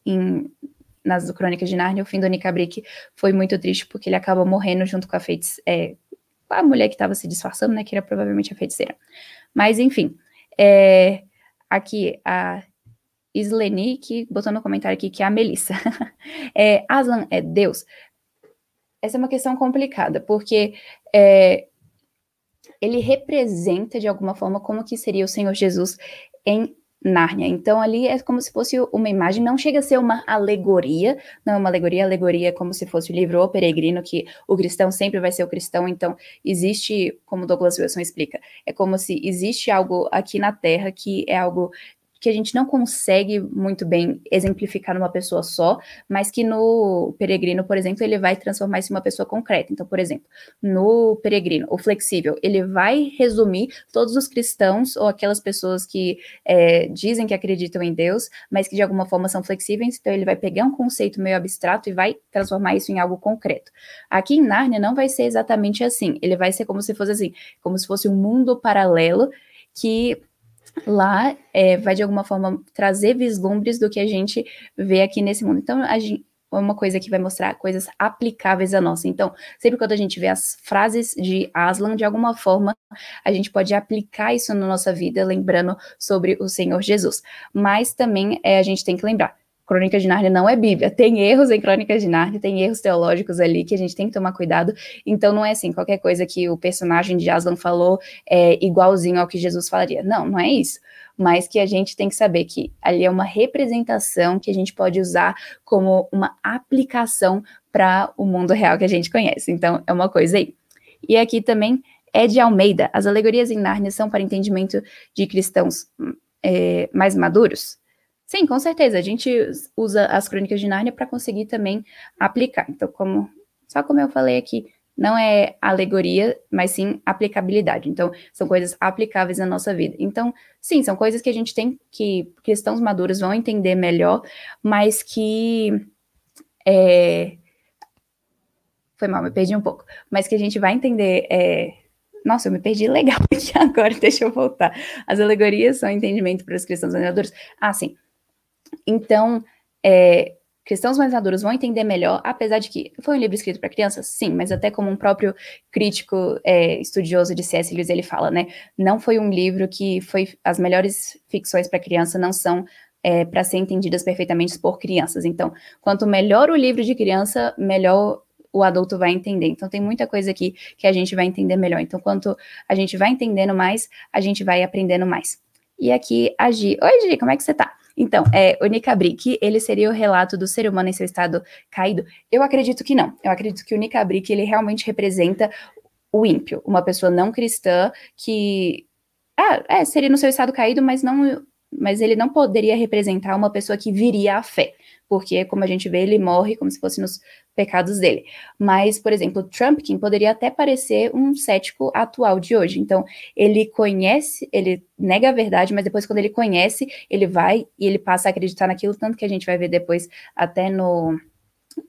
em, nas Crônicas de Narnia, o fim do Nicabrick foi muito triste, porque ele acaba morrendo junto com a feiticeira, é, a mulher que estava se disfarçando, né, que era provavelmente a feiticeira. Mas, enfim, é, aqui a Isleni, que botou no comentário aqui que é a Melissa. é, Aslan é Deus. Essa é uma questão complicada, porque é, ele representa, de alguma forma, como que seria o Senhor Jesus em Nárnia. Então ali é como se fosse uma imagem, não chega a ser uma alegoria, não é uma alegoria, alegoria é como se fosse o livro O Peregrino, que o cristão sempre vai ser o cristão, então existe, como Douglas Wilson explica, é como se existe algo aqui na Terra que é algo que a gente não consegue muito bem exemplificar numa pessoa só, mas que no peregrino, por exemplo, ele vai transformar isso em uma pessoa concreta. Então, por exemplo, no peregrino, o flexível, ele vai resumir todos os cristãos ou aquelas pessoas que é, dizem que acreditam em Deus, mas que de alguma forma são flexíveis. Então, ele vai pegar um conceito meio abstrato e vai transformar isso em algo concreto. Aqui em Nárnia não vai ser exatamente assim. Ele vai ser como se fosse assim, como se fosse um mundo paralelo que lá é, vai de alguma forma trazer vislumbres do que a gente vê aqui nesse mundo. Então, a gente, é uma coisa que vai mostrar coisas aplicáveis a nossa. Então, sempre quando a gente vê as frases de Aslan, de alguma forma, a gente pode aplicar isso na nossa vida, lembrando sobre o Senhor Jesus. Mas também é, a gente tem que lembrar, Crônicas de Nárnia não é Bíblia. Tem erros em Crônicas de Nárnia, tem erros teológicos ali que a gente tem que tomar cuidado. Então não é assim, qualquer coisa que o personagem de Aslan falou é igualzinho ao que Jesus falaria. Não, não é isso. Mas que a gente tem que saber que ali é uma representação que a gente pode usar como uma aplicação para o mundo real que a gente conhece. Então é uma coisa aí. E aqui também é de Almeida. As alegorias em Nárnia são para entendimento de cristãos é, mais maduros? Sim, com certeza. A gente usa as crônicas de Nárnia para conseguir também aplicar. Então, como só como eu falei aqui, não é alegoria, mas sim aplicabilidade. Então, são coisas aplicáveis na nossa vida. Então, sim, são coisas que a gente tem que cristãos maduros vão entender melhor, mas que é... foi mal, me perdi um pouco, mas que a gente vai entender é... Nossa, eu me perdi legal aqui agora, deixa eu voltar. As alegorias são entendimento para os cristãos maduros. Ah, sim. Então, é, cristãos mais maduros vão entender melhor, apesar de que foi um livro escrito para crianças, sim, mas até como um próprio crítico é, estudioso de C.S. Lewis ele fala, né? Não foi um livro que foi as melhores ficções para criança não são é, para ser entendidas perfeitamente por crianças. Então, quanto melhor o livro de criança, melhor o adulto vai entender. Então, tem muita coisa aqui que a gente vai entender melhor. Então, quanto a gente vai entendendo mais, a gente vai aprendendo mais. E aqui a Gi. Oi, Gi, como é que você tá? Então, é, o Nicabrick, ele seria o relato do ser humano em seu estado caído? Eu acredito que não. Eu acredito que o Nicabrick, ele realmente representa o ímpio, uma pessoa não cristã que ah, é, seria no seu estado caído, mas não mas ele não poderia representar uma pessoa que viria à fé, porque, como a gente vê, ele morre como se fosse nos pecados dele. Mas, por exemplo, Trumpkin poderia até parecer um cético atual de hoje. Então, ele conhece, ele nega a verdade, mas depois, quando ele conhece, ele vai e ele passa a acreditar naquilo, tanto que a gente vai ver depois até no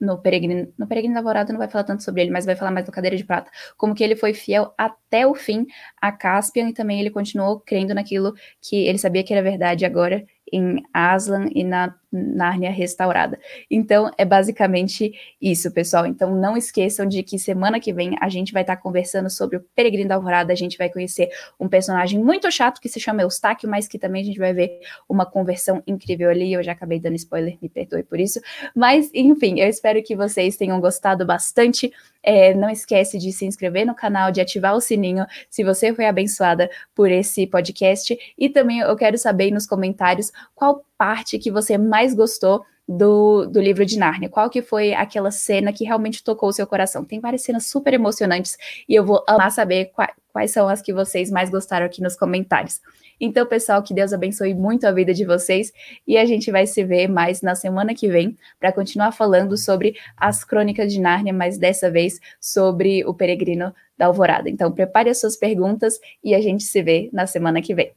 no Peregrino, no Peregrino não vai falar tanto sobre ele, mas vai falar mais no Cadeira de Prata, como que ele foi fiel até o fim a Caspian e também ele continuou crendo naquilo que ele sabia que era verdade agora em Aslan e na Nárnia restaurada. Então, é basicamente isso, pessoal. Então, não esqueçam de que semana que vem a gente vai estar conversando sobre o Peregrino da Alvorada. A gente vai conhecer um personagem muito chato que se chama Eustáquio, mas que também a gente vai ver uma conversão incrível ali. Eu já acabei dando spoiler, me perdoe por isso. Mas, enfim, eu espero que vocês tenham gostado bastante. É, não esquece de se inscrever no canal, de ativar o sininho se você foi abençoada por esse podcast. E também eu quero saber nos comentários qual parte que você mais gostou do, do livro de Nárnia? Qual que foi aquela cena que realmente tocou o seu coração? Tem várias cenas super emocionantes e eu vou amar saber quais, quais são as que vocês mais gostaram aqui nos comentários. Então, pessoal, que Deus abençoe muito a vida de vocês e a gente vai se ver mais na semana que vem para continuar falando sobre as crônicas de Nárnia, mas dessa vez sobre o peregrino da Alvorada. Então, prepare as suas perguntas e a gente se vê na semana que vem.